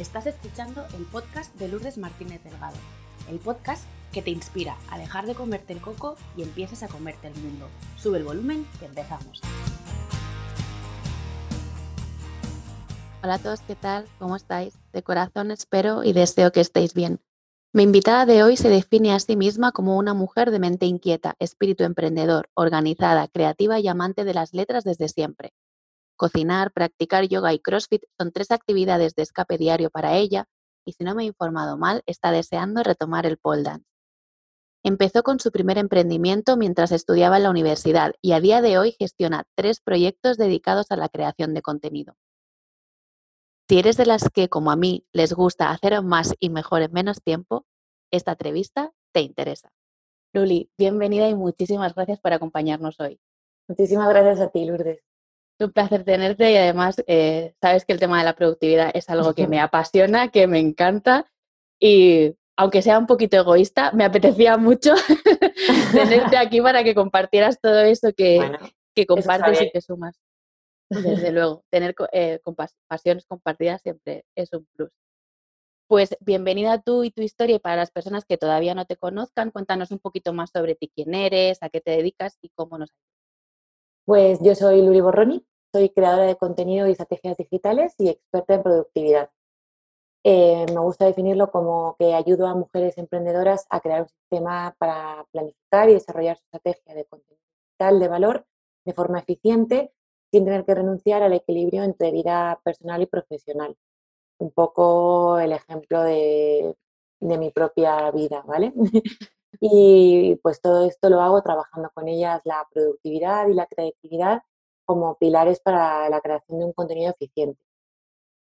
Estás escuchando el podcast de Lourdes Martínez Delgado, el podcast que te inspira a dejar de comerte el coco y empieces a comerte el mundo. Sube el volumen que empezamos. Hola a todos, ¿qué tal? ¿Cómo estáis? De corazón espero y deseo que estéis bien. Mi invitada de hoy se define a sí misma como una mujer de mente inquieta, espíritu emprendedor, organizada, creativa y amante de las letras desde siempre. Cocinar, practicar yoga y CrossFit son tres actividades de escape diario para ella y si no me he informado mal, está deseando retomar el pole dance. Empezó con su primer emprendimiento mientras estudiaba en la universidad y a día de hoy gestiona tres proyectos dedicados a la creación de contenido. Si eres de las que, como a mí, les gusta hacer más y mejor en menos tiempo, esta entrevista te interesa. Luli, bienvenida y muchísimas gracias por acompañarnos hoy. Muchísimas gracias a ti, Lourdes un placer tenerte y además eh, sabes que el tema de la productividad es algo que me apasiona, que me encanta y aunque sea un poquito egoísta, me apetecía mucho tenerte aquí para que compartieras todo eso que, que compartes y que sumas. Desde luego, tener eh, pasiones compartidas siempre es un plus. Pues bienvenida tú y tu historia y para las personas que todavía no te conozcan, cuéntanos un poquito más sobre ti, quién eres, a qué te dedicas y cómo nos Pues yo soy Luri Borroni, soy creadora de contenido y estrategias digitales y experta en productividad. Eh, me gusta definirlo como que ayudo a mujeres emprendedoras a crear un sistema para planificar y desarrollar su estrategia de contenido digital de valor de forma eficiente sin tener que renunciar al equilibrio entre vida personal y profesional. Un poco el ejemplo de, de mi propia vida, ¿vale? y pues todo esto lo hago trabajando con ellas la productividad y la creatividad como pilares para la creación de un contenido eficiente.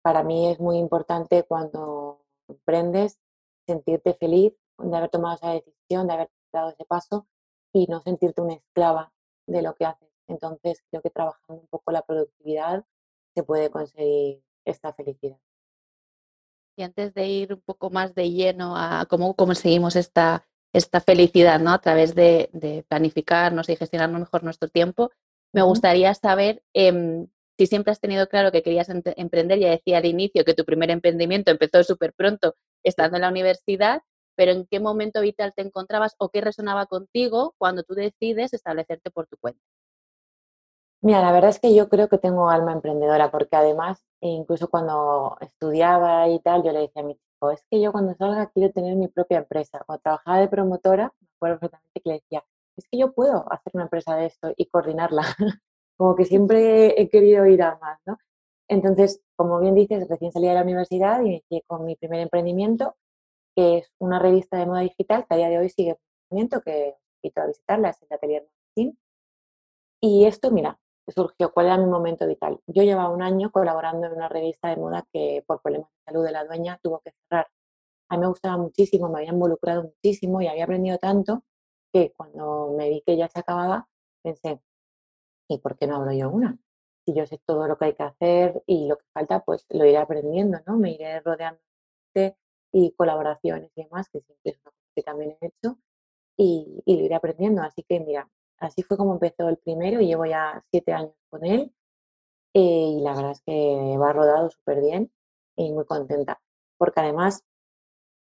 Para mí es muy importante cuando emprendes sentirte feliz de haber tomado esa decisión, de haber dado ese paso y no sentirte una esclava de lo que haces. Entonces creo que trabajando un poco la productividad se puede conseguir esta felicidad. Y antes de ir un poco más de lleno a cómo conseguimos esta, esta felicidad ¿no? a través de, de planificarnos y gestionar mejor nuestro tiempo, me gustaría saber em, si siempre has tenido claro que querías emprender, ya decía al inicio que tu primer emprendimiento empezó súper pronto estando en la universidad, pero en qué momento vital te encontrabas o qué resonaba contigo cuando tú decides establecerte por tu cuenta. Mira, la verdad es que yo creo que tengo alma emprendedora, porque además, incluso cuando estudiaba y tal, yo le decía a mi chico, es que yo cuando salga quiero tener mi propia empresa. Cuando trabajaba de promotora, me acuerdo perfectamente que le decía, es que yo puedo hacer una empresa de esto y coordinarla. como que siempre he querido ir a más, ¿no? Entonces, como bien dices, recién salí de la universidad y inicié con mi primer emprendimiento, que es una revista de moda digital que a día de hoy sigue en funcionamiento, que invito a visitarla, es el Atelier Martín. Y esto, mira, surgió, ¿cuál era mi momento vital? Yo llevaba un año colaborando en una revista de moda que por problemas de salud de la dueña tuvo que cerrar. A mí me gustaba muchísimo, me había involucrado muchísimo y había aprendido tanto que cuando me vi que ya se acababa, pensé, ¿y por qué no abro yo una? Si yo sé todo lo que hay que hacer y lo que falta, pues lo iré aprendiendo, ¿no? Me iré rodeando de y colaboraciones y demás, que siempre es una cosa que también he hecho, y, y, lo iré aprendiendo. Así que mira, así fue como empezó el primero y llevo ya siete años con él eh, y la verdad es que va rodado súper bien y muy contenta. Porque además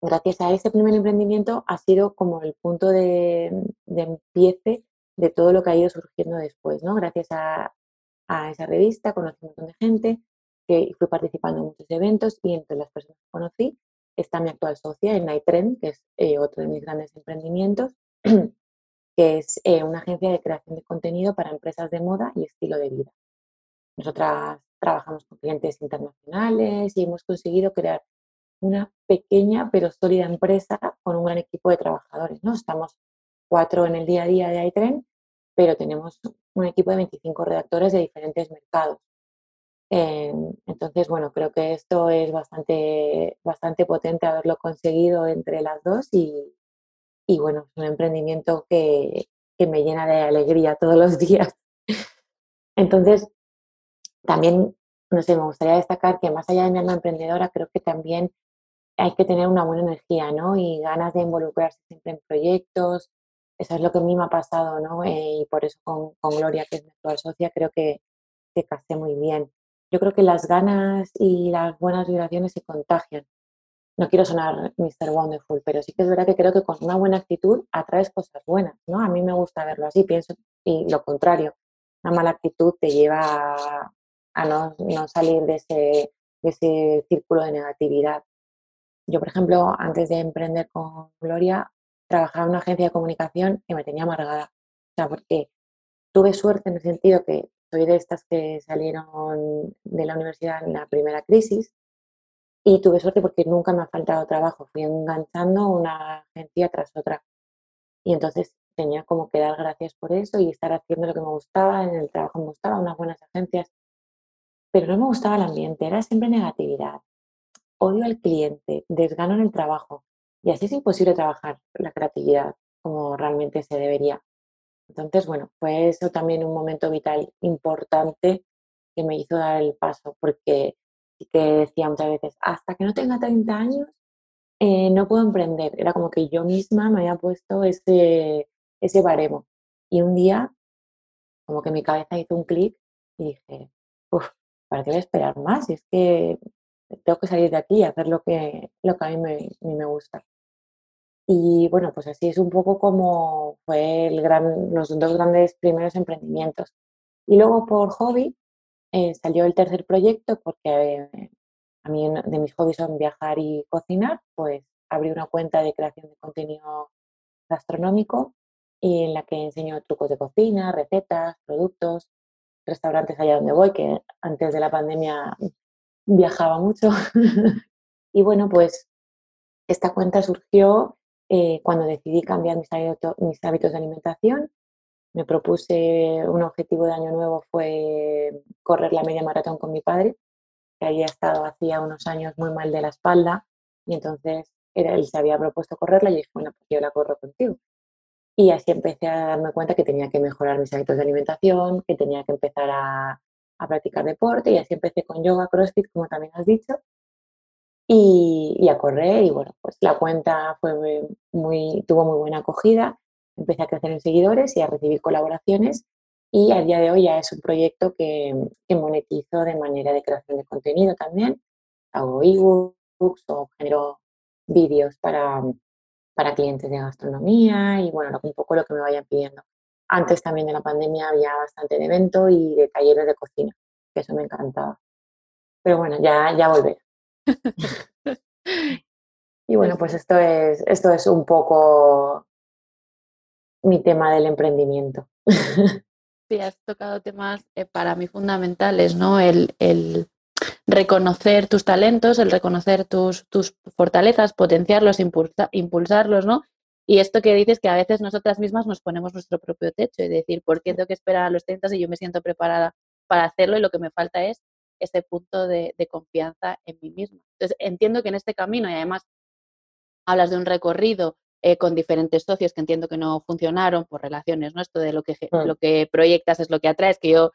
gracias a ese primer emprendimiento ha sido como el punto de, empiece de todo lo que ha ido surgiendo después, ¿no? Gracias a, esa revista conocí un montón de gente, que fui participando en muchos eventos y entre las personas que conocí está mi actual socia en Nightrend, que es eh, otro de mis grandes emprendimientos, que es eh, una agencia de creación de contenido para empresas de moda y estilo de vida. Nosotras trabajamos con clientes internacionales y hemos conseguido crear una pequeña pero sólida empresa con un gran equipo de trabajadores. ¿no? Estamos cuatro en el día a día de iTrend, pero tenemos un equipo de 25 redactores de diferentes mercados. Em, entonces, bueno, creo que esto es bastante, bastante potente haberlo conseguido entre las dos y, y bueno, es un emprendimiento que, que me llena de alegría todos los días. Entonces, también, no sé, me gustaría destacar que más allá de mi alma emprendedora, creo que también hay que tener una buena energía, ¿no? Y ganas de involucrarse siempre en proyectos. Eso es lo que a mí me ha pasado, ¿no? Eh, y por eso con, Gloria, que es mi actual socia, creo que, que casé muy bien. yo creo que las ganas y las buenas vibraciones se contagian. No quiero sonar Mr. Wonderful, pero sí que es verdad que creo que con una buena actitud atraes cosas buenas, ¿no? A mí me gusta verlo así, pienso, y lo contrario, una mala actitud te lleva a, no, salir de ese, de ese círculo de negatividad. Yo, por ejemplo, antes de emprender con Gloria, trabajaba en una agencia de comunicación y me tenía amargada. O sea, porque tuve suerte en el sentido que soy de estas que salieron de la universidad en la primera crisis y tuve suerte porque nunca me ha faltado trabajo. Fui enganchando una agencia tras otra. Y entonces tenía como que dar gracias por eso y estar haciendo lo que me gustaba, en el trabajo me gustaba, unas buenas agencias. Pero no me gustaba el ambiente, era siempre negatividad. Odio al cliente, desgano en el trabajo. Y así es imposible trabajar la creatividad como realmente se debería. Entonces, bueno, fue eso también un momento vital importante que me hizo dar el paso, porque sí que decía muchas veces, hasta que no tenga 30 años, eh, no puedo emprender. Era como que yo misma me había puesto ese, ese baremo. Y un día, como que mi cabeza hizo un clic y dije, uff, ¿para qué voy a esperar más? Es que tengo que salir de aquí y hacer lo que, lo que a mí me, me gusta. Y bueno, pues así es un poco como fue el gran, los dos grandes primeros emprendimientos. Y luego por hobby eh, salió el tercer proyecto porque eh, a mí de mis hobbies son viajar y cocinar, pues abrí una cuenta de creación de contenido gastronómico y en la que enseño trucos de cocina, recetas, productos, restaurantes allá donde voy, que antes de la pandemia viajaba mucho. y bueno, pues esta cuenta surgió eh, cuando decidí cambiar mis, hábitos de alimentación, me propuse un objetivo de año nuevo fue correr la media maratón con mi padre, que había estado hacía unos años muy mal de la espalda y entonces él se había propuesto correrla y dije, bueno, pues yo la corro contigo. Y así empecé a darme cuenta que tenía que mejorar mis hábitos de alimentación, que tenía que empezar a, a practicar deporte y así empecé con yoga, crossfit, como también has dicho y, a correr. Y bueno, pues la cuenta fue muy, tuvo muy buena acogida. Empecé a crecer en seguidores y a recibir colaboraciones. Y a día de hoy ya es un proyecto que, que monetizo de manera de creación de contenido también. Hago ebooks o genero vídeos para, para clientes de gastronomía y bueno, un poco lo que me vayan pidiendo. Antes también de la pandemia había bastante de evento y de talleres de cocina, que eso me encantaba. Pero bueno, ya, ya volveré. y bueno, pues esto es, esto es un poco mi tema del emprendimiento. Sí, has tocado temas eh, para mí fundamentales, ¿no? El, el, reconocer tus talentos, el reconocer tus, tus fortalezas, potenciarlos, impulsarlos, ¿no? Y esto que dices que a veces nosotras mismas nos ponemos nuestro propio techo y decir, ¿por qué tengo que esperar a los 30 si yo me siento preparada para hacerlo y lo que me falta es ese punto de, confianza en mí misma. Entonces, entiendo que en este camino, y además hablas de un recorrido eh, con diferentes socios que entiendo que no funcionaron por relaciones, ¿no? Esto de lo que, lo que proyectas es lo que atraes, que yo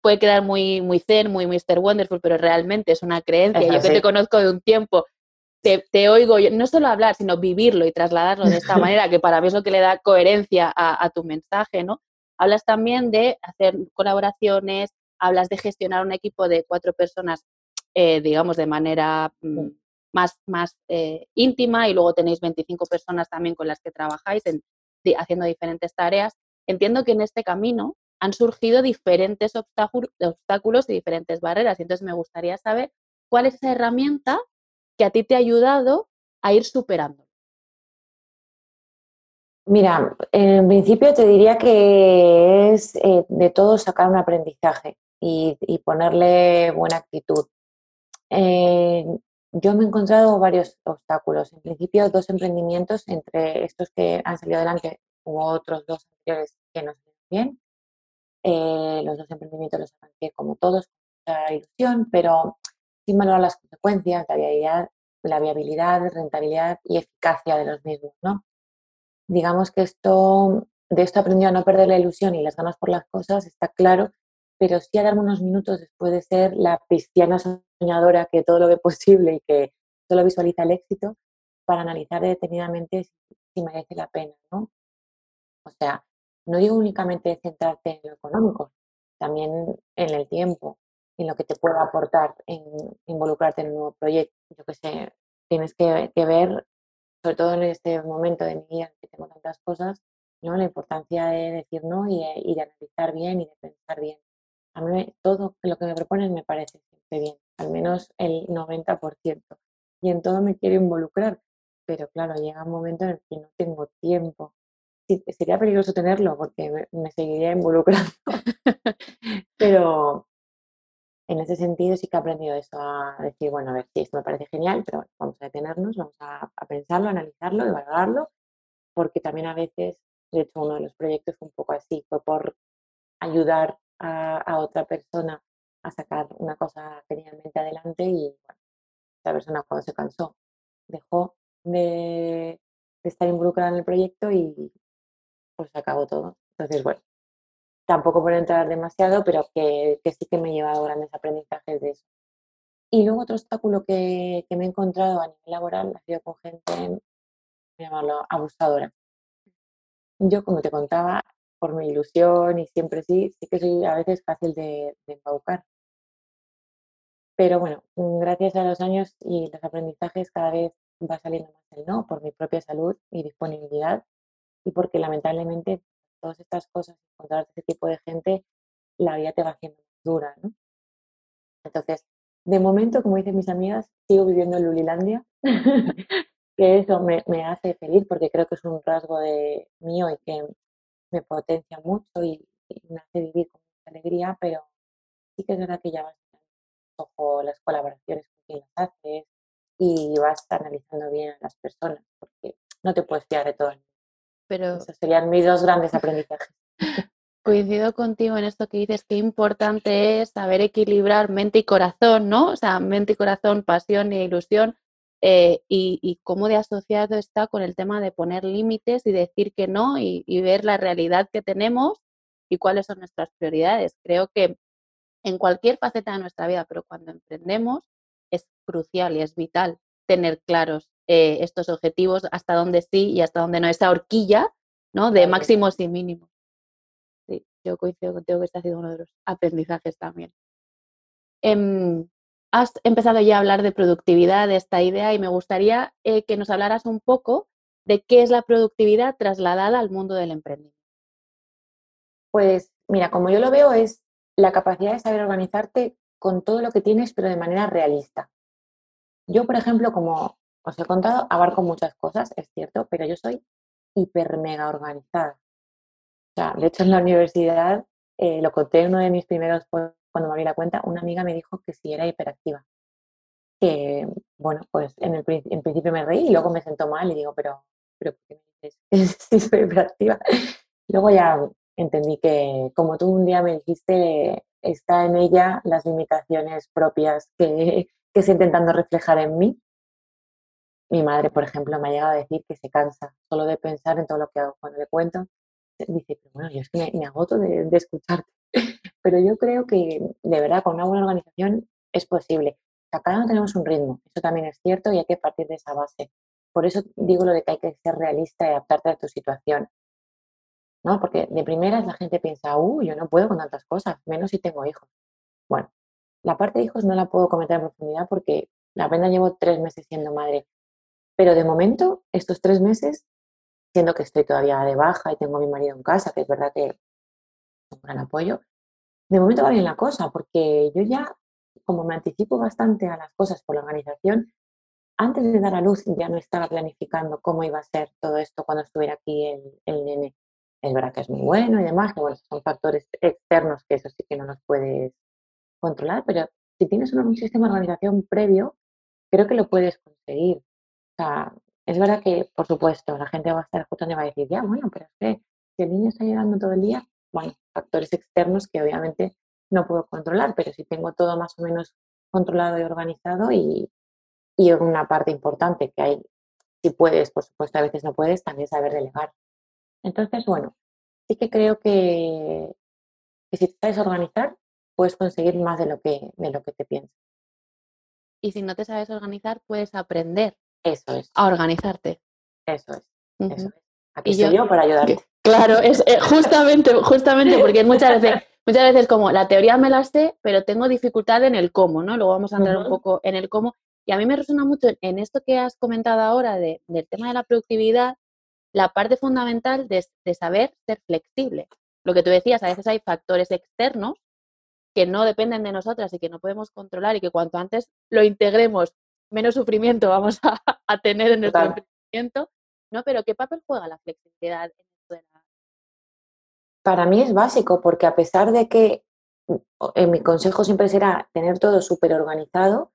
puede quedar muy, muy zen, muy Mr. Wonderful, pero realmente es una creencia. yo que te conozco de un tiempo, te, oigo no solo hablar, sino vivirlo y trasladarlo de esta manera, que para mí es lo que le da coherencia a, a tu mensaje, ¿no? Hablas también de hacer colaboraciones, hablas de gestionar un equipo de cuatro personas, eh, digamos, de manera mm, más, más eh, íntima y luego tenéis 25 personas también con las que trabajáis haciendo diferentes tareas. Entiendo que en este camino han surgido diferentes obstáculos y diferentes barreras. Y entonces me gustaría saber cuál es esa herramienta que a ti te ha ayudado a ir superando. Mira, en principio te diría que es eh, de todo sacar un aprendizaje y, ponerle buena actitud. Eh, yo me he encontrado varios obstáculos. En principio, dos emprendimientos, entre estos que han salido adelante, hubo otros dos que no salieron bien. Eh, los dos emprendimientos los arranqué como todos, con ilusión, pero sin valorar las consecuencias, la viabilidad, la viabilidad, rentabilidad y eficacia de los mismos, ¿no? Digamos que esto, de esto aprendió a no perder la ilusión y las ganas por las cosas, está claro pero sí a darme unos minutos después de ser la cristiana soñadora que todo lo ve posible y que solo visualiza el éxito para analizar detenidamente si, merece la pena, ¿no? O sea, no digo únicamente centrarte en lo económico, también en el tiempo. En lo que te pueda aportar en involucrarte en un nuevo proyecto. Yo que sé, tienes que, ver, sobre todo en este momento de mi vida que tengo tantas cosas, ¿no? la importancia de decir no y, de analizar bien y de pensar bien. A mí todo lo que me proponen me parece siempre bien, al menos el 90%. Y en todo me quiero involucrar, pero claro, llega un momento en el que no tengo tiempo. sería peligroso tenerlo porque me seguiría involucrando. pero, en ese sentido sí que he aprendido eso, a decir, bueno, a ver, sí, esto me parece genial, pero vamos a detenernos, vamos a, pensarlo, analizarlo, evaluarlo, porque también a veces, de hecho, uno de los proyectos fue un poco así, fue por ayudar a, otra persona a sacar una cosa genialmente adelante y, bueno, esa persona cuando se cansó dejó de, estar involucrada en el proyecto y pues acabó todo. Entonces, bueno, tampoco por entrar demasiado, pero que, sí que me he llevado grandes aprendizajes de eso. Y luego otro obstáculo que, me he encontrado a nivel laboral ha sido con gente, llamarlo abusadora. Yo, como te contaba, por mi ilusión y siempre sí, sí que soy a veces fácil de, de embaucar. Pero bueno, gracias a los años y los aprendizajes cada vez va saliendo más el no por mi propia salud y disponibilidad y porque lamentablemente todas estas cosas, encontrar ese tipo de gente, la vida te va haciendo más dura, ¿no? Entonces, de momento, como dicen mis amigas, sigo viviendo en Lulilandia, que eso me, hace feliz porque creo que es un rasgo de mío y que me potencia mucho y, me hace vivir con mucha alegría, pero sí que es verdad que ya vas ojo las colaboraciones con quien las haces y vas analizando bien a las personas porque no te puedes fiar de todo el pero... Esos serían mis dos grandes aprendizajes. Coincido contigo en esto que dices, que importante es saber equilibrar mente y corazón, ¿no? O sea, mente y corazón, pasión e ilusión, eh, y, cómo de asociado está con el tema de poner límites y decir que no y, y, ver la realidad que tenemos y cuáles son nuestras prioridades. Creo que en cualquier faceta de nuestra vida, pero cuando emprendemos es crucial y es vital tener claros eh, estos objetivos, hasta dónde sí y hasta dónde no, esa horquilla ¿no? de máximos y mínimos. Sí, yo coincido contigo que este ha sido uno de los aprendizajes también. Em, has empezado ya a hablar de productividad, de esta idea, y me gustaría eh, que nos hablaras un poco de qué es la productividad trasladada al mundo del emprendimiento. Pues mira, como yo lo veo es la capacidad de saber organizarte con todo lo que tienes, pero de manera realista. Yo, por ejemplo, como os he contado, abarco muchas cosas, es cierto, pero yo soy hiper mega organizada. O sea, de hecho, en la universidad, eh, lo conté en uno de mis primeros cuando me abrí la cuenta, una amiga me dijo que sí era hiperactiva. Que, bueno, pues en, el, en principio me reí y luego me sentó mal y digo, pero, pero ¿por qué me que soy hiperactiva? Luego ya entendí que, como tú un día me dijiste, está en ella las limitaciones propias que, que estoy intentando reflejar en mí mi madre, por ejemplo, me ha llegado a decir que se cansa solo de pensar en todo lo que hago. Cuando le cuento, dice, pero bueno, yo es que me, agoto de, escucharte. Pero yo creo que de verdad con una buena organización es posible. cada uno tenemos un ritmo, eso también es cierto y hay que partir de esa base. Por eso digo lo de que hay que ser realista y adaptarte a tu situación. ¿no? Porque de primeras la gente piensa, uh, yo no puedo con tantas cosas, menos si tengo hijos. Bueno, la parte de hijos no la puedo comentar en profundidad porque apenas llevo tres meses siendo madre. Pero de momento, estos tres meses, siendo que estoy todavía de baja y tengo a mi marido en casa, que es verdad que es un gran apoyo, de momento va bien la cosa, porque yo ya, como me anticipo bastante a las cosas por la organización, antes de dar a luz ya no estaba planificando cómo iba a ser todo esto cuando estuviera aquí el, el nene. Es verdad que es muy bueno y demás, que bueno, son factores externos que eso sí que no los puedes controlar, pero si tienes un sistema de organización previo, creo que lo puedes conseguir. O sea, es verdad que, por supuesto, la gente va a estar escuchando y va a decir, ya, bueno, pero es que si el niño está llegando todo el día, bueno, factores externos que obviamente no puedo controlar, pero si tengo todo más o menos controlado y organizado y, y una parte importante que hay, si puedes, por supuesto, a veces no puedes, también saber delegar. Entonces, bueno, sí que creo que, que si te sabes organizar, puedes conseguir más de lo que, de lo que te piensas. Y si no te sabes organizar, puedes aprender eso es. A organizarte. Eso es. Eso es. Aquí estoy yo, para ayudarte. Claro, es eh, justamente, justamente porque muchas veces, muchas veces como la teoría me la sé, pero tengo dificultad en el cómo, ¿no? Luego vamos a entrar un poco en el cómo. Y a mí me resuena mucho en esto que has comentado ahora del tema de la productividad, la parte fundamental de, saber ser flexible. Lo que tú decías, a veces hay factores externos que no dependen de nosotras y que no podemos controlar y que cuanto antes lo integremos, menos sufrimiento vamos a, tener en nuestro emprendimiento. ¿no? Pero ¿qué papel juega la flexibilidad en esto de la... Para mí es básico porque a pesar de que en mi consejo siempre será tener todo súper organizado,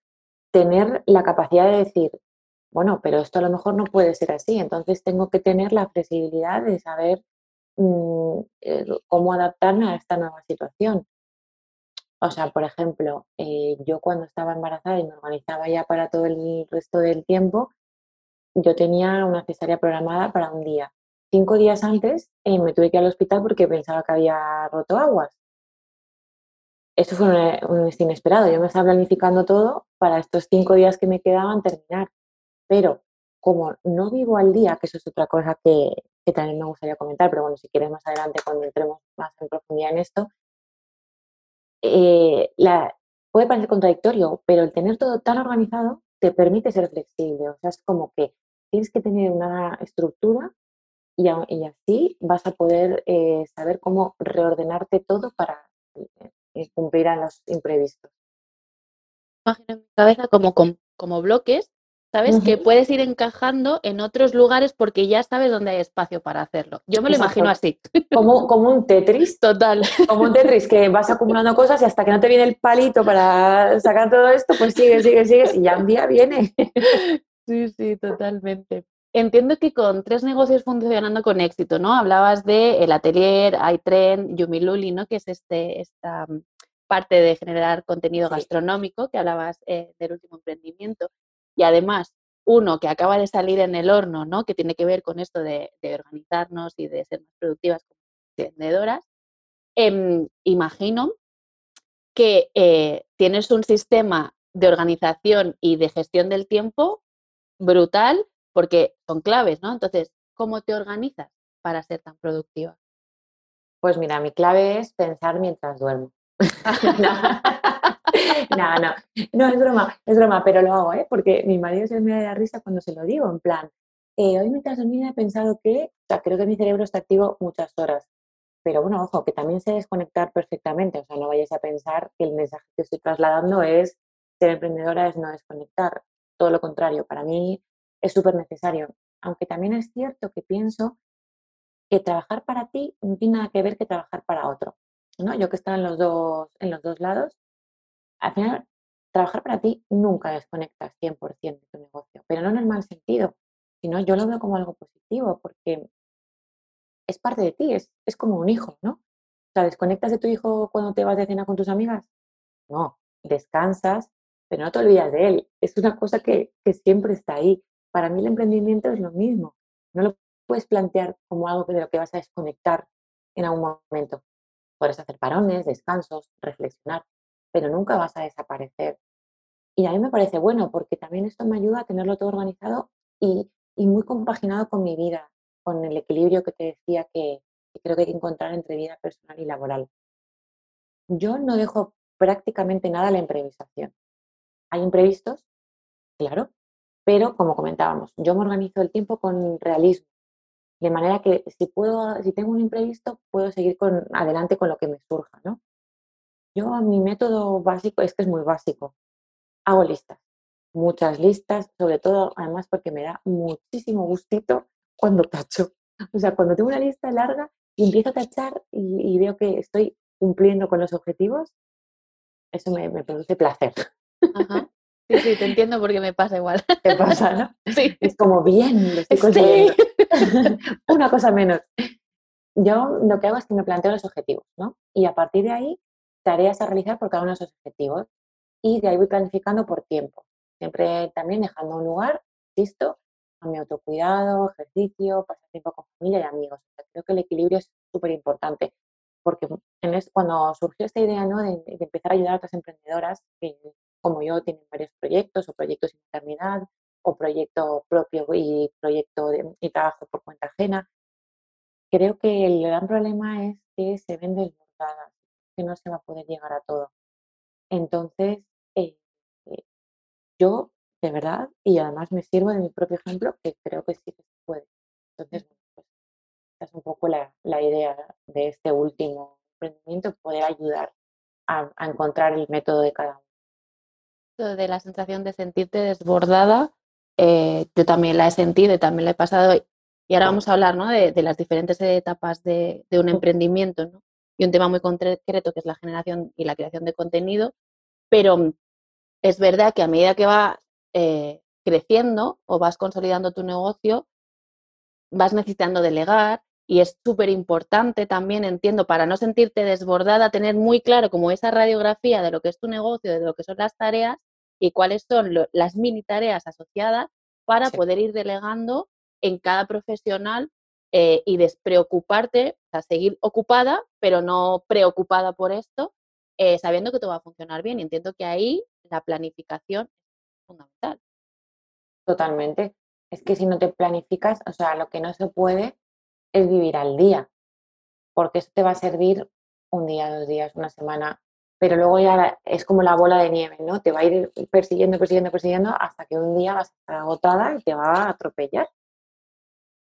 tener la capacidad de decir, bueno, pero esto a lo mejor no puede ser así, entonces tengo que tener la flexibilidad de saber mm, eh, cómo adaptarme a esta nueva situación. O sea, por ejemplo, eh, yo cuando estaba embarazada y me organizaba ya para todo el resto del tiempo, yo tenía una cesárea programada para un día. Cinco días antes eh, me tuve que ir al hospital porque pensaba que había roto aguas. Esto fue un, un inesperado. Yo me estaba planificando todo para estos cinco días que me quedaban terminar. Pero como no vivo al día, que eso es otra cosa que, también me gustaría comentar, pero bueno, si quieres más adelante cuando entremos más en profundidad en esto, eh, la, puede parecer contradictorio, pero el tener todo tan organizado te permite ser flexible. O sea, es como que tienes que tener una estructura y, así vas a poder eh, saber cómo reordenarte todo para eh, cumplir a los imprevistos. En cabeza como, como bloques ¿sabes? Que puedes ir encajando en otros lugares porque ya sabes dónde hay espacio para hacerlo. Yo me lo imagino así. Como, como un Tetris. Total. Como un Tetris que vas acumulando cosas y hasta que no te viene el palito para sacar todo esto, pues sigues, sigues, sigues y ya un día viene. Sí, sí, totalmente. Entiendo que con tres negocios funcionando con éxito, ¿no? Hablabas de el atelier, iTrend, Yumiluli, ¿no? Que es este, esta parte de generar contenido gastronómico que hablabas eh, del último emprendimiento y además uno que acaba de salir en el horno, ¿no? que tiene que ver con esto de, organizarnos y de ser más productivas como vendedoras, em, imagino que eh, tienes un sistema de organización y de gestión del tiempo brutal porque son claves, ¿no? Entonces, ¿cómo te organizas para ser tan productiva? Pues mira, mi clave es pensar mientras duermo. no, no, no, es broma, es broma, pero lo hago, ¿eh? Porque mi marido se me da risa cuando se lo digo, en plan, eh, hoy mientras dormía he pensado que, o sea, creo que mi cerebro está activo muchas horas, pero bueno, ojo, que también sé desconectar perfectamente, o sea, no vayas a pensar que el mensaje que estoy trasladando es ser emprendedora es no desconectar, todo lo contrario, para mí es súper necesario, aunque también es cierto que pienso que trabajar para ti no tiene nada que ver que trabajar para otro. ¿no? Yo que estaba en los dos, en los dos lados, al final, trabajar para ti nunca desconectas 100% de tu negocio, pero no en el mal sentido, sino yo lo veo como algo positivo porque es parte de ti, es, es como un hijo, ¿no? O sea, ¿desconectas de tu hijo cuando te vas de cena con tus amigas? No, descansas, pero no te olvidas de él. Es una cosa que, que siempre está ahí. Para mí el emprendimiento es lo mismo. No lo puedes plantear como algo de lo que vas a desconectar en algún momento. Puedes hacer parones, descansos, reflexionar, pero nunca vas a desaparecer. Y a mí me parece bueno porque también esto me ayuda a tenerlo todo organizado y, muy compaginado con mi vida, con el equilibrio que te decía que, creo que hay que encontrar entre vida personal y laboral. Yo no dejo prácticamente nada a la improvisación. Hay imprevistos, claro, pero como comentábamos, yo me organizo el tiempo con realismo, de manera que si puedo, si tengo un imprevisto, puedo seguir con, adelante con lo que me surja, ¿no? Yo, mi método básico es que es muy básico. Hago listas, muchas listas, sobre todo, además, porque me da muchísimo gustito cuando tacho. O sea, cuando tengo una lista larga y empiezo a tachar y, veo que estoy cumpliendo con los objetivos, eso me, produce placer. Ajá. Sí, sí, te entiendo porque me pasa igual. Te pasa, ¿no? Sí. Es como bien, lo estoy consiguiendo. Una cosa menos. Yo lo que hago es que me planteo los objetivos, ¿no? Y a partir de ahí tareas a realizar por cada uno de esos objetivos y de ahí voy planificando por tiempo. Siempre también dejando un lugar, listo, a mi autocuidado, ejercicio, pasar tiempo con familia y amigos. creo que el equilibrio es súper importante porque en cuando surgió esta idea ¿no? de, empezar a ayudar a otras emprendedoras que, como yo, tienen varios proyectos o proyectos de maternidad o proyecto propio y proyecto de, y trabajo por cuenta ajena, creo que el gran problema es que se ven desbordadas que no se va a poder llegar a todo. Entonces, eh, eh, yo, de verdad, y además me sirvo de mi propio ejemplo, que creo que sí que se puede. Entonces, pues, esta es un poco la, idea de este último emprendimiento, poder ayudar a, encontrar el método de cada uno. De la sensación de sentirte desbordada, eh, yo también la he sentido y también la he pasado. Y ahora vamos a hablar ¿no? de, las diferentes etapas de, un emprendimiento ¿no? Y un tema muy concreto que es la generación y la creación de contenido. Pero es verdad que a medida que vas eh, creciendo o vas consolidando tu negocio, vas necesitando delegar y es súper importante también, entiendo, para no sentirte desbordada, tener muy claro como esa radiografía de lo que es tu negocio, de lo que son las tareas y cuáles son las mini tareas asociadas para poder ir delegando en cada profesional eh, y despreocuparte, o sea, seguir ocupada, pero no preocupada por esto, eh, sabiendo que todo va a funcionar bien. Y entiendo que ahí la planificación es fundamental. Totalmente. Es que si no te planificas, o sea, lo que no se puede es vivir al día, porque eso te va a servir un día, dos días, una semana, pero luego ya es como la bola de nieve, ¿no? Te va a ir persiguiendo, persiguiendo, persiguiendo hasta que un día vas a estar agotada y te va a atropellar.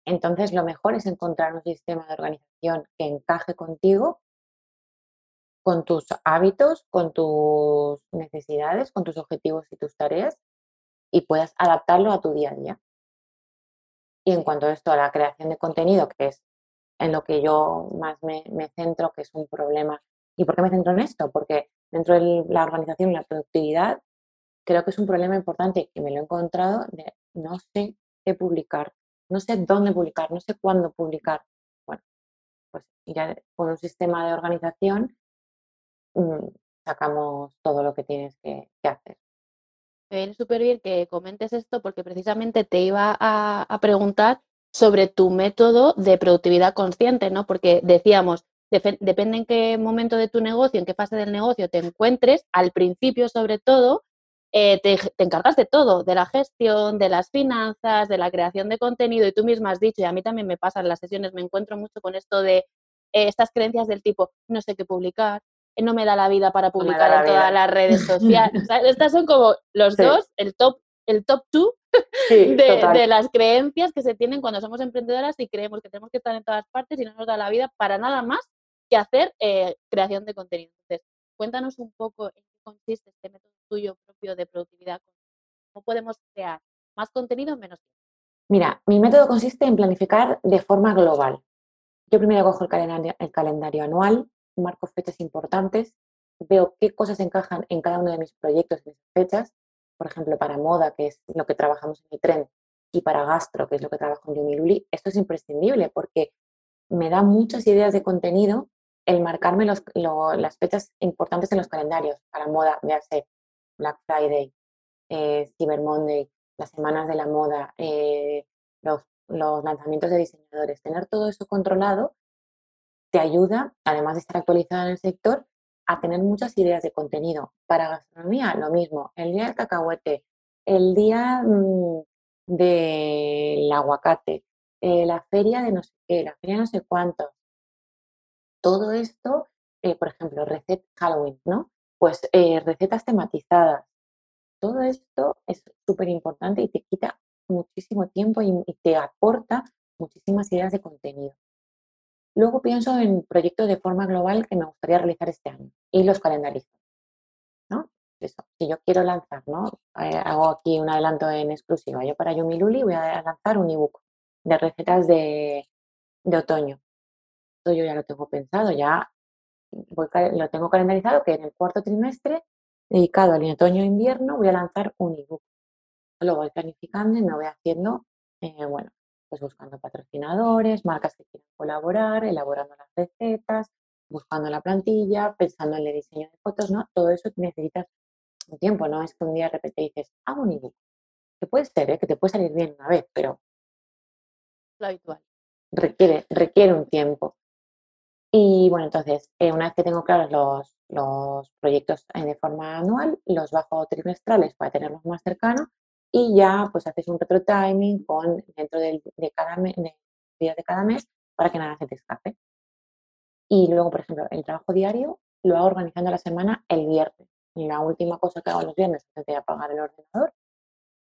Entonces, lo mejor es encontrar un sistema de organización que encaje contigo, con tus hábitos, con tus necesidades, con tus objetivos y tus tareas y puedas adaptarlo a tu día a día. Y en cuanto a esto, a la creación de contenido, que es en lo que yo más me, centro, que es un problema. ¿Y por qué me centro en esto? Porque dentro de la organización y la productividad, creo que es un problema importante que me lo he encontrado de no sé qué publicar, no sé dónde publicar, no sé cuándo publicar. Bueno, pues ya con un sistema de organización mm, sacamos todo lo que tienes que hacer me viene súper bien que comentes esto porque precisamente te iba a, preguntar sobre tu método de productividad consciente, ¿no? Porque decíamos, depende en qué momento de tu negocio, en qué fase del negocio te encuentres, al principio sobre todo, eh, te, encargas de todo, de la gestión, de las finanzas, de la creación de contenido, y tú misma has dicho, y a mí también me pasa en las sesiones, me encuentro mucho con esto de eh, estas creencias del tipo, no sé qué publicar, no me da la vida para publicar en todas las redes sociales. estas son como los dos, el top, el top two de, las creencias que se tienen cuando somos emprendedoras y creemos que tenemos que estar en todas partes y no nos da la vida para nada más que hacer eh, creación de contenido. Entonces, cuéntanos un poco en qué consiste este método tuyo propio de productividad. ¿Cómo podemos crear más contenido en menos tiempo? Mira, mi método consiste en planificar de forma global. Yo primero cojo el calendario, el calendario anual, marco fechas importantes, veo qué cosas encajan en cada uno de mis proyectos en esas fechas, por ejemplo, para moda, que es lo que trabajamos en mi tren, y para gastro, que es lo que trabajo en Yumiluli, esto es imprescindible porque me da muchas ideas de contenido el marcarme las fechas importantes en los calendarios. Para moda, véase Black Friday, eh, Cyber Monday, las semanas de la moda, eh, los, lanzamientos de diseñadores. Tener todo eso controlado te ayuda, además de estar actualizada en el sector, a tener muchas ideas de contenido. Para gastronomía, lo mismo. El día del cacahuete, el día mm, del aguacate, eh, la feria de no sé qué, la feria no sé cuánto. Todo esto, por ejemplo, recetas Halloween, ¿no? Pues eh, recetas tematizadas. Todo esto es súper importante y te quita muchísimo tiempo y te aporta muchísimas ideas de contenido. Luego pienso en proyectos de forma global que me gustaría realizar este año y los calendarizo. ¿no? Eso, si yo quiero lanzar, ¿no? Eh, hago aquí un adelanto en exclusiva. Yo para Yumiluli voy a lanzar un ebook de recetas de, otoño. Esto yo ya lo tengo pensado, ya lo tengo calendarizado que en el cuarto trimestre, dedicado al otoño-invierno, voy a lanzar un ebook. Lo voy planificando y me voy haciendo, eh, bueno, pues buscando patrocinadores, marcas que quieran colaborar, elaborando las recetas, buscando la plantilla, pensando en el diseño de fotos, ¿no? Todo eso necesitas un tiempo, no es que un día de repente dices, hago un ebook. Que puede ser, ¿eh? que te puede salir bien una vez, pero lo habitual. Requiere, requiere un tiempo. Y bueno, entonces, eh, una vez que tengo claros los, los proyectos de forma anual, los bajo trimestrales para tenerlos más cercanos y ya pues haces un retro timing con, dentro de, cada mes, de, de cada mes para que nada se te escape. Y luego, por ejemplo, el trabajo diario lo hago organizando la semana el viernes. Y la última cosa que hago los viernes antes de apagar el ordenador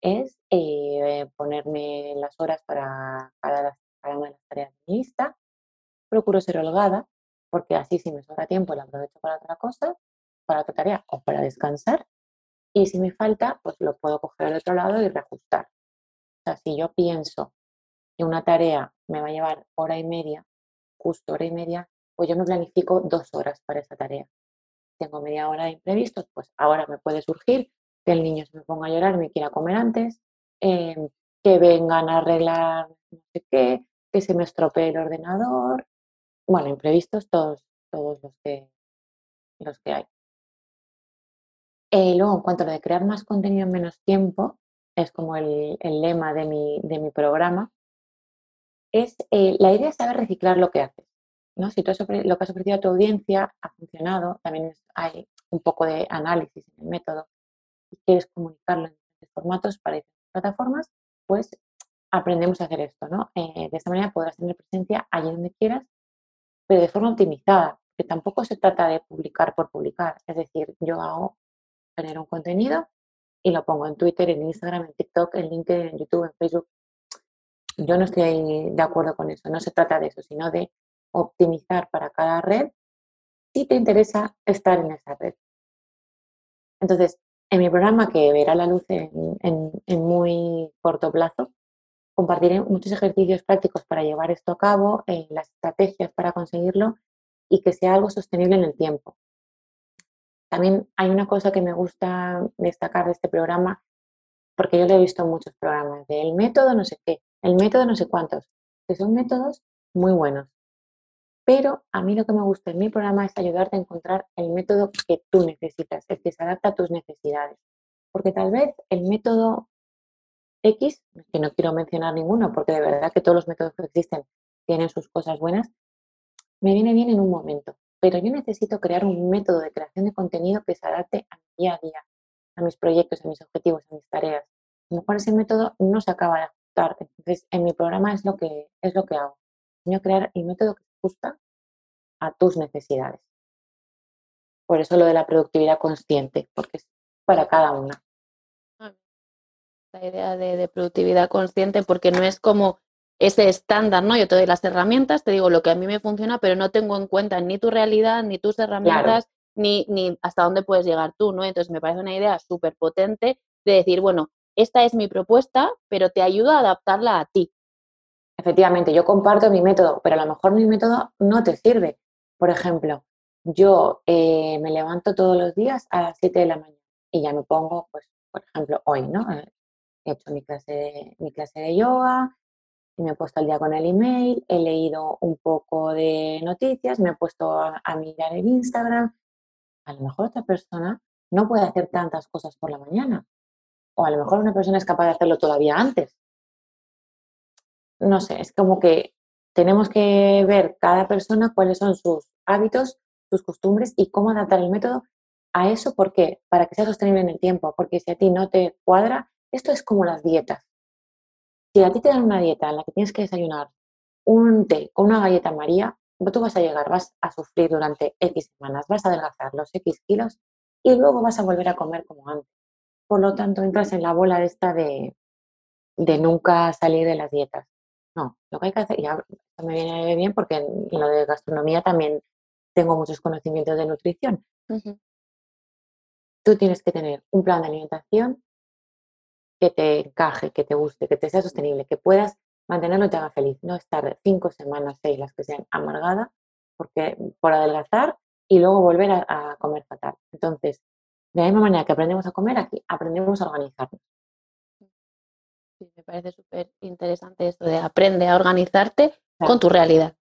es eh, ponerme las horas para cada, una de las tareas de mi lista. Procuro ser holgada, porque así si me sobra tiempo la aprovecho para otra cosa, para otra tarea o para descansar. Y si me falta, pues lo puedo coger al otro lado y reajustar. O sea, si yo pienso que una tarea me va a llevar hora y media, justo hora y media, pues yo me planifico dos horas para esa tarea. Tengo media hora de imprevistos, pues ahora me puede surgir que el niño se me ponga a llorar, me quiera comer antes, em, que vengan a arreglar no sé qué, que se me estropee el ordenador. Bueno, imprevistos todos, todos los que, los que hay. Eh, luego, en cuanto a lo de crear más contenido en menos tiempo, es como el, lema de mi, de mi, programa, es eh, la idea es saber reciclar lo que haces. ¿no? Si todo lo que has ofrecido a tu audiencia ha funcionado, también hay un poco de análisis en el método y quieres comunicarlo en diferentes formatos para diferentes plataformas, pues aprendemos a hacer esto. ¿no? Eh, de esta manera podrás tener presencia allí donde quieras, pero de forma optimizada, que tampoco se trata de publicar por publicar. Es decir, yo hago, genero un contenido y lo pongo en Twitter, en Instagram, en TikTok, en LinkedIn, en YouTube, en Facebook. Yo no estoy de acuerdo con eso. No se trata de eso, sino de optimizar para cada red si te interesa estar en esa red. Entonces, en mi programa, que verá la luz en, muy corto plazo, compartiré muchos ejercicios prácticos para llevar esto a cabo, eh, las estrategias para conseguirlo y que sea algo sostenible en el tiempo. También hay una cosa que me gusta destacar de este programa, porque yo lo he visto en muchos programas, de el método no sé qué, el método no sé cuántos, que son métodos muy buenos. Pero a mí lo que me gusta en mi programa es ayudarte a encontrar el método que tú necesitas, el que se adapta a tus necesidades. Porque tal vez el método X, que no quiero mencionar ninguno, porque de verdad que todos los métodos que existen tienen sus cosas buenas, me viene bien en un momento pero yo necesito crear un método de creación de contenido que se adapte a mi día a día, a mis proyectos, a mis objetivos, a mis tareas. A lo mejor ese método no se acaba de ajustar. Entonces, en mi programa es lo que, es lo que hago. Yo crear el método que se ajusta a tus necesidades. Por eso lo de la productividad consciente, porque es para cada una. La idea de, de productividad consciente, porque no es como ese estándar, ¿no? Yo te doy las herramientas, te digo lo que a mí me funciona, pero no tengo en cuenta ni tu realidad, ni tus herramientas, ni, ni hasta dónde puedes llegar tú, ¿no? Entonces me parece una idea súper potente de decir, bueno, esta es mi propuesta, pero te ayudo a adaptarla a ti. Efectivamente, yo comparto mi método, pero a lo mejor mi método no te sirve. Por ejemplo, yo eh, me levanto todos los días a las 7 de la mañana y ya me pongo, pues, por ejemplo, hoy, ¿no? He hecho mi clase mi clase de yoga, me he puesto al día con el email, he leído un poco de noticias, me he puesto a, mirar el Instagram. A lo mejor otra persona no puede hacer tantas cosas por la mañana. O a lo mejor una persona es capaz de hacerlo todavía antes. No sé, es como que tenemos que ver cada persona cuáles son sus hábitos, sus costumbres y cómo adaptar el método a eso. ¿Por qué? Para que sea sostenible en el tiempo. Porque si a ti no te cuadra, esto es como las dietas. Si a ti te dan una dieta en la que tienes que desayunar un té con una galleta María, tú vas a llegar, vas a sufrir durante X semanas, vas a adelgazar los X kilos y luego vas a volver a comer como antes. Por lo tanto, entras en la bola esta de, de nunca salir de las dietas. No, lo que hay que hacer, ya me viene bien porque en lo de gastronomía también tengo muchos conocimientos de nutrición. Tú tienes que tener un plan de alimentación que te encaje, que te guste, que te sea sostenible, que puedas mantenerlo y te haga feliz. No estar cinco semanas, seis, las que sean amargada porque, por adelgazar y luego volver a, comer fatal. Entonces, de la misma manera que aprendemos a comer aquí, aprendemos a organizarnos. Sí, me parece súper interesante esto de aprende a organizarte con tu realidad.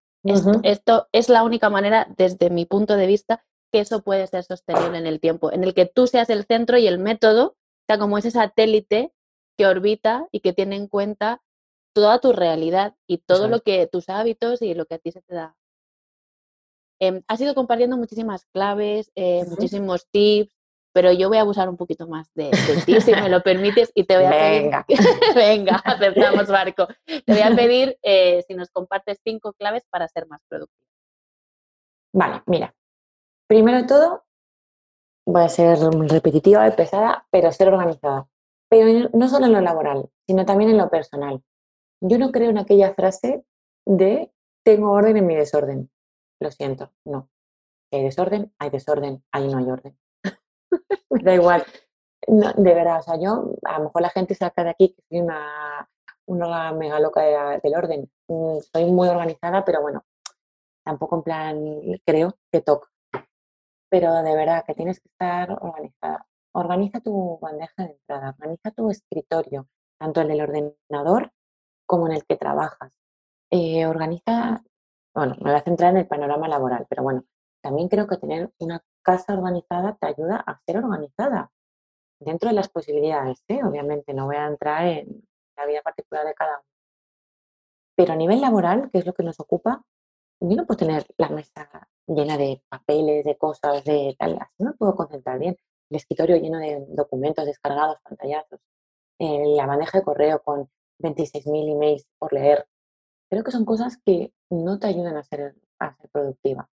esto, es la única manera, desde mi punto de vista, que eso puede ser sostenible en el tiempo, en el que tú seas el centro y el método sea como ese satélite que orbita y que tiene en cuenta toda tu realidad y todo lo que tus hábitos y lo que a ti se te da. Eh, has ido compartiendo muchísimas claves, eh, muchísimos tips, pero yo voy a abusar un poquito más de, ti, si me lo permites, y te voy a Venga. pedir... Venga, aceptamos barco. Te voy a pedir eh, si nos compartes cinco claves para ser más productivo. Vale, mira. primero de todo, voy a ser repetitiva y pesada, pero ser organizada. Pero no solo en lo laboral, sino también en lo personal. Yo no creo en aquella frase de tengo orden en mi desorden. Lo siento, no. Hay desorden, hay desorden, ahí no hay orden. Da igual. de verdad, o sea, yo, a lo mejor la gente saca de aquí que soy una, una mega loca del orden. Mm, soy muy organizada, pero bueno, tampoco en plan, creo que toca. Pero de verdad que tienes que estar organizada. Organiza tu bandeja de entrada, organiza tu escritorio, tanto en el ordenador como en el que trabajas. Eh, organiza, bueno, me voy a centrar en el panorama laboral, pero bueno, también creo que tener una casa organizada te ayuda a ser organizada dentro de las posibilidades, ¿eh? obviamente, no voy a entrar en la vida particular de cada uno. Pero a nivel laboral, que es lo que nos ocupa, yo no puedo tener la mesa llena de papeles, de cosas, de tal, no me puedo concentrar bien. El escritorio lleno de documentos descargados, pantallazos, eh, la bandeja de correo con 26.000 emails por leer. Creo que son cosas que no te ayudan a ser, a ser productiva.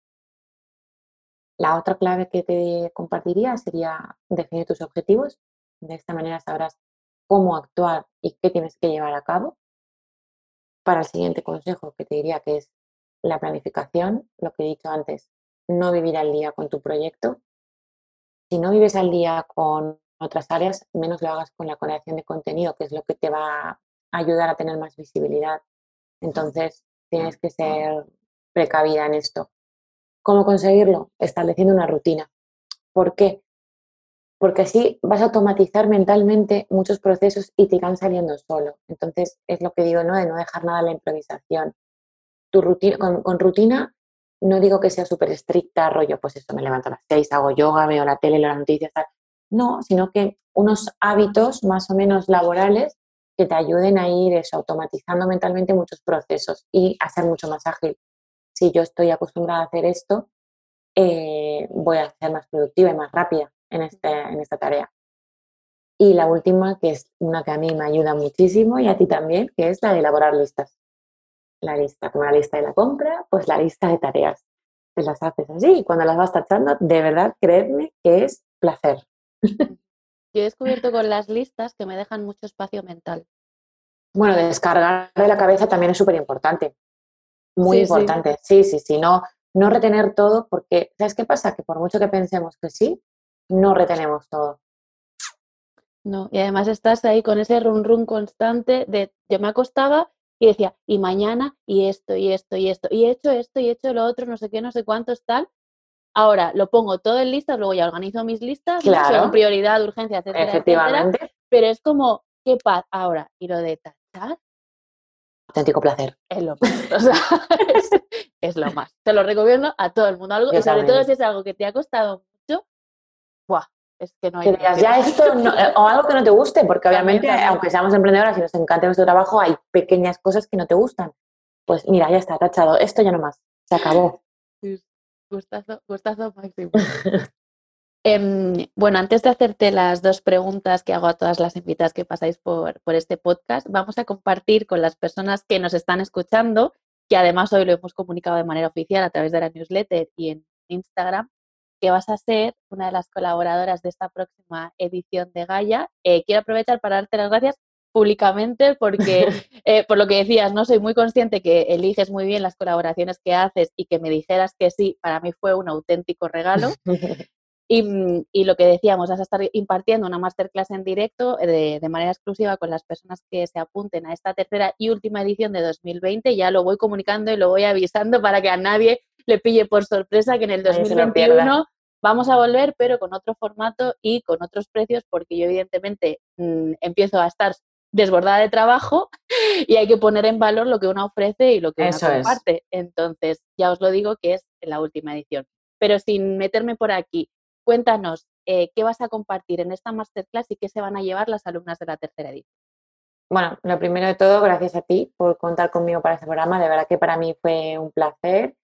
La otra clave que te compartiría sería definir tus objetivos. De esta manera sabrás cómo actuar y qué tienes que llevar a cabo. Para el siguiente consejo que te diría que es la planificación, lo que he dicho antes, no vivir al día con tu proyecto. Si no vives al día con otras áreas, menos lo hagas con la creación de contenido, que es lo que te va a ayudar a tener más visibilidad. Entonces, tienes que ser precavida en esto. ¿Cómo conseguirlo? Estableciendo una rutina. ¿Por qué? Porque así vas a automatizar mentalmente muchos procesos y te irán saliendo solo. Entonces, es lo que digo, ¿no? De no dejar nada a la improvisación tu rutina, con, rutina, no digo que sea súper estricta, rollo, pues esto me levanto a las seis, hago yoga, veo la tele, leo las noticias, tal. No, sino que unos hábitos más o menos laborales que te ayuden a ir eso, automatizando mentalmente muchos procesos y a ser mucho más ágil. Si yo estoy acostumbrada a hacer esto, eh, voy a ser más productiva y más rápida en, este, en esta tarea. Y la última, que es una que a mí me ayuda muchísimo y a ti también, que es la de elaborar listas la lista, como la lista de la compra, pues la lista de tareas. Te las haces así y cuando las vas tachando, de verdad, creedme que es placer. Yo he descubierto con las listas que me dejan mucho espacio mental. Bueno, descargar de la cabeza también es súper importante. Muy importante. Sí. sí, sí, No, no retener todo porque, ¿sabes qué pasa? Que por mucho que pensemos que sí, no retenemos todo. No, y además estás ahí con ese run run constante de yo me acostaba y decía, y mañana, y esto, y esto, y esto, y he hecho esto, y he hecho lo otro, no sé qué, no sé cuántos, tal. Ahora lo pongo todo en listas, luego ya organizo mis listas, claro. prioridad, urgencia, etcétera, Efectivamente. pero es como, ¿qué paz? Ahora, y lo de tachar. Auténtico placer. Es lo más. O sea, es, lo más. Te lo recomiendo a todo el mundo. Algo, y sobre todo si es algo que te ha costado mucho, ¡buah! Es que no hay. Que ya esto, eh, o algo que no te guste, porque obviamente, aunque seamos emprendedoras y nos encante nuestro trabajo, hay pequeñas cosas que no te gustan. Pues mira, ya está, tachado, esto ya no más, se acabó. Gustazo, gustazo máximo. Em, bueno, antes de hacerte las dos preguntas que hago a todas las invitadas que pasáis por, por este podcast, vamos a compartir con las personas que nos están escuchando, que además hoy lo hemos comunicado de manera oficial a través de la newsletter y en Instagram, que vas a ser una de las colaboradoras de esta próxima edición de Gaia. Eh, quiero aprovechar para darte las gracias públicamente porque, eh, por lo que decías, no soy muy consciente que eliges muy bien las colaboraciones que haces y que me dijeras que sí, para mí fue un auténtico regalo. Mm, y, lo que decíamos, vas a estar impartiendo una masterclass en directo de, de, manera exclusiva con las personas que se apunten a esta tercera y última edición de 2020. Ya lo voy comunicando y lo voy avisando para que a nadie le pille por sorpresa que en el 2021 vamos a volver, pero con otro formato y con otros precios, porque yo evidentemente mm, empiezo a estar desbordada de trabajo y hay que poner en valor lo que uno ofrece y lo que uno comparte. Entonces, ya os lo digo que es la última edición. Pero sin meterme por aquí, cuéntanos eh, qué vas a compartir en esta masterclass y qué se van a llevar las alumnas de la tercera edición. Bueno, lo primero de todo, gracias a ti por contar conmigo para este programa. De verdad que para mí fue un placer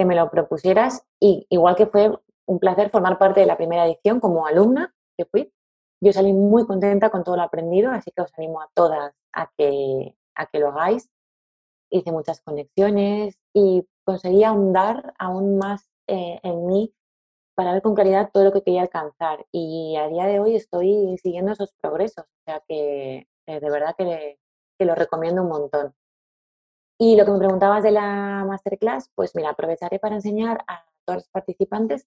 que me lo propusieras y igual que fue un placer formar parte de la primera edición como alumna que fui. Yo salí muy contenta con todo lo aprendido, así que os animo a todas a que, a que lo hagáis. Hice muchas conexiones y conseguí ahondar aún más eh, en mí para ver con claridad todo lo que quería alcanzar. Y a día de hoy estoy siguiendo esos progresos, o sea que eh, de verdad que, que lo recomiendo un montón. Y lo que me preguntabas de la masterclass, pues mira, aprovecharé para enseñar a todos los participantes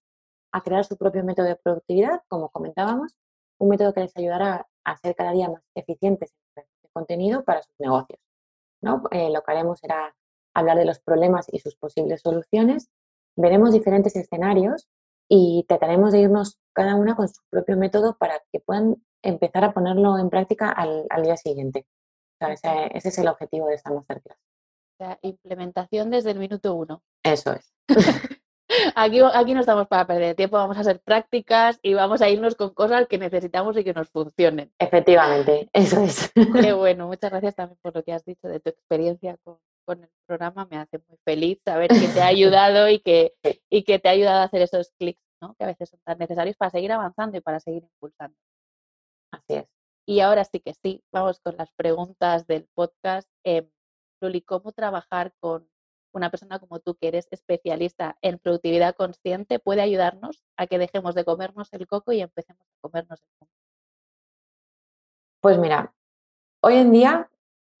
a crear su propio método de productividad, como comentábamos, un método que les ayudará a ser cada día más eficientes en el contenido para sus negocios. ¿no? Eh, lo que haremos será hablar de los problemas y sus posibles soluciones, veremos diferentes escenarios y trataremos de irnos cada una con su propio método para que puedan empezar a ponerlo en práctica al, día siguiente. ese, es el objetivo de esta masterclass. La implementación desde el minuto uno. Eso es. Aquí, aquí no estamos para perder tiempo, vamos a hacer prácticas y vamos a irnos con cosas que necesitamos y que nos funcionen. Efectivamente, eso es. Qué bueno, muchas gracias también por lo que has dicho de tu experiencia con, el programa. Me hace muy feliz saber que te ha ayudado y que, y que te ha ayudado a hacer esos clics ¿no? que a veces son tan necesarios para seguir avanzando y para seguir impulsando. Así es. Y ahora sí que sí, vamos con las preguntas del podcast. Eh, Luli, ¿cómo trabajar con una persona como tú que eres especialista en productividad consciente puede ayudarnos a que dejemos de comernos el coco y empecemos a comernos el coco? Pues mira, hoy en día,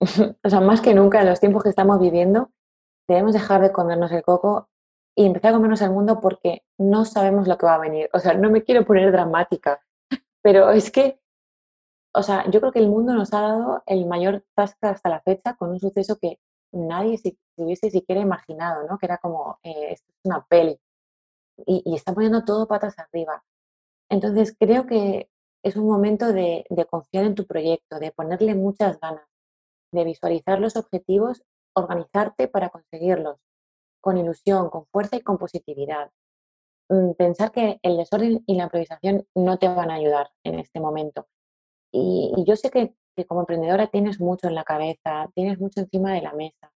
o sea, más que nunca en los tiempos que estamos viviendo, debemos dejar de comernos el coco y empezar a comernos el mundo porque no sabemos lo que va a venir. O sea, no me quiero poner dramática, pero es que, o sea, yo creo que el mundo nos ha dado el mayor tasca hasta la fecha con un suceso que nadie se, hubiese siquiera imaginado, ¿no? Que era como, eh, esto es una peli. Y, está poniendo todo patas arriba. Entonces, creo que es un momento de, confiar en tu proyecto, de ponerle muchas ganas, de visualizar los objetivos, organizarte para conseguirlos, con ilusión, con fuerza y con positividad. Mm, pensar que el desorden y la improvisación no te van a ayudar en este momento. Y yo sé que que como emprendedora tienes mucho en la cabeza, tienes mucho encima de la mesa,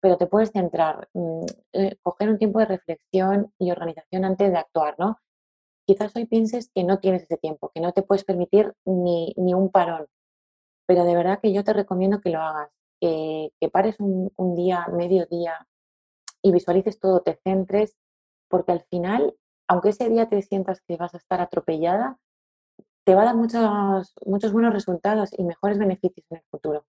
pero te puedes centrar, mm, eh, coger un tiempo de reflexión y organización antes de actuar, ¿no? Quizás hoy pienses que no tienes ese tiempo, que no te puedes permitir ni, un parón, pero de verdad que yo te recomiendo que lo hagas, que, pares un, un día, medio día y visualices todo, te centres, porque al final, aunque ese día te sientas que vas a estar atropellada, te va a dar muchos, muchos buenos resultados y mejores beneficios en el futuro.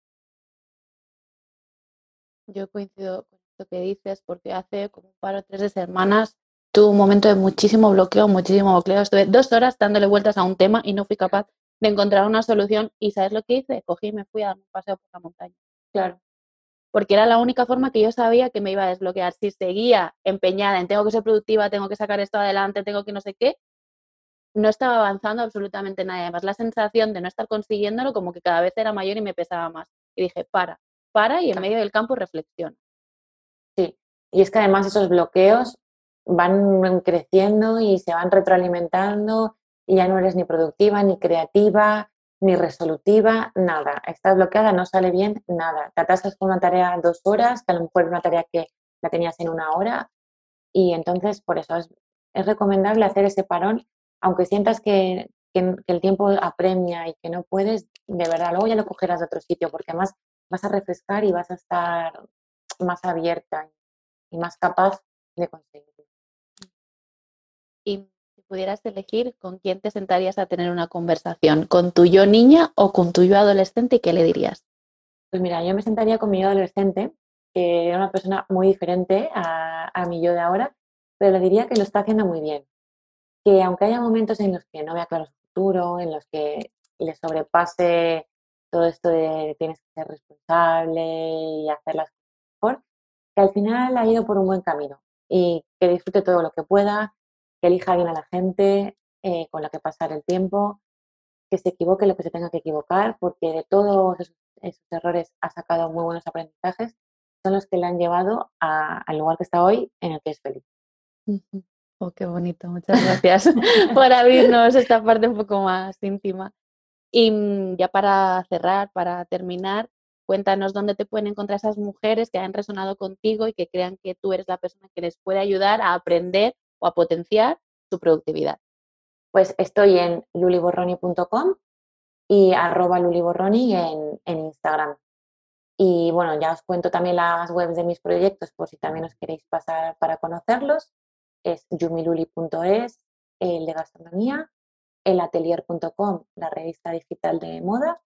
Yo coincido con lo que dices porque hace como un par o tres de semanas tuve un momento de muchísimo bloqueo, muchísimo bloqueo. Estuve dos horas dándole vueltas a un tema y no fui capaz de encontrar una solución. ¿Y sabes lo que hice? Cogí y me fui a dar un paseo por la montaña. Claro. Porque era la única forma que yo sabía que me iba a desbloquear. Si seguía empeñada en tengo que ser productiva, tengo que sacar esto adelante, tengo que no sé qué, no estaba avanzando absolutamente nada. Además, la sensación de no estar consiguiéndolo como que cada vez era mayor y me pesaba más. Y dije, para, para y en medio del campo reflexiona. Sí, y es que además esos bloqueos van creciendo y se van retroalimentando y ya no eres ni productiva, ni creativa, ni resolutiva, nada. Estás bloqueada, no sale bien, nada. Te atascas con una tarea dos horas, que a lo mejor es una tarea que la tenías en una hora y entonces por eso es, es recomendable hacer ese parón aunque sientas que, el tiempo apremia y que no puedes, de verdad, luego ya lo cogerás de otro sitio, porque además vas a refrescar y vas a estar más abierta y más capaz de conseguirlo. Y si pudieras elegir con quién te sentarías a tener una conversación, ¿con tu yo niña o con tu yo adolescente y qué le dirías? Pues mira, yo me sentaría con mi yo adolescente, que era una persona muy diferente a, a mi yo de ahora, pero le diría que lo está haciendo muy bien, que aunque haya momentos en los que no vea claro su futuro, en los que le sobrepase todo esto de tienes que ser responsable y hacer las cosas mejor, que al final ha ido por un buen camino y que disfrute todo lo que pueda, que elija bien a la gente eh, con la que pasar el tiempo, que se equivoque lo que se tenga que equivocar, porque de todos esos, errores ha sacado muy buenos aprendizajes, son los que le han llevado al lugar que está hoy, en el que es feliz. Oh, qué bonito, muchas gracias por abrirnos esta parte un poco más íntima. Y mm, ya para cerrar, para terminar, cuéntanos dónde te pueden encontrar esas mujeres que han resonado contigo y que crean que tú eres la persona que les puede ayudar a aprender o a potenciar su productividad. Pues estoy en luliborroni.com y arroba luliborroni en, en Instagram. Y bueno, ya os cuento también las webs de mis proyectos por si también os queréis pasar para conocerlos es yumiluli.es, el de gastronomía, elatelier.com, la revista digital de moda,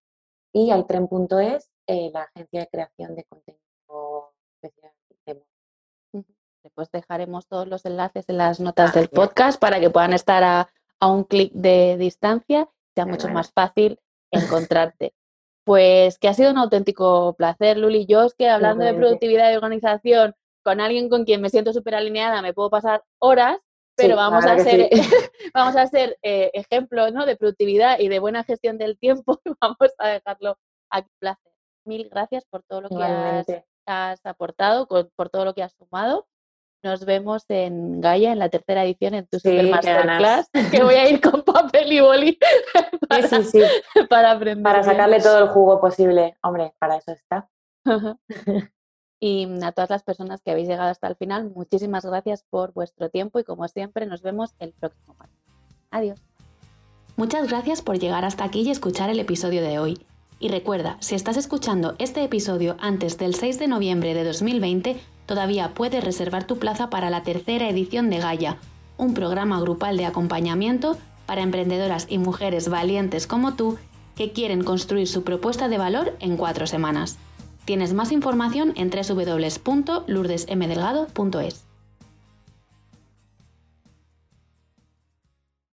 y aitren.es, eh, la agencia de creación de contenido especial de moda. Después dejaremos todos los enlaces en las notas del podcast para que puedan estar a, un clic de distancia, sea mucho más fácil encontrarte. Pues que ha sido un auténtico placer, Luli. Yo es que hablando de productividad y organización con alguien con quien me siento súper alineada, me puedo pasar horas, pero vamos, a ser, vamos a ser eh, ejemplo ¿no? de productividad y de buena gestión del tiempo y vamos a dejarlo aquí. Placer. Mil gracias por todo lo que has, aportado, por todo lo que has sumado. Nos vemos en Gaia, en la tercera edición, en tu Super Masterclass, que voy a ir con papel y boli para, sí, sí, para aprender. Para sacarle todo el jugo posible. Hombre, para eso está. Y a todas las personas que habéis llegado hasta el final, muchísimas gracias por vuestro tiempo y como siempre nos vemos el próximo martes. Adiós. Muchas gracias por llegar hasta aquí y escuchar el episodio de hoy. Y recuerda, si estás escuchando este episodio antes del 6 de noviembre de 2020, todavía puedes reservar tu plaza para la tercera edición de Gaia, un programa grupal de acompañamiento para emprendedoras y mujeres valientes como tú que quieren construir su propuesta de valor en cuatro semanas. Tienes más información en www.lourdesmdelgado.es.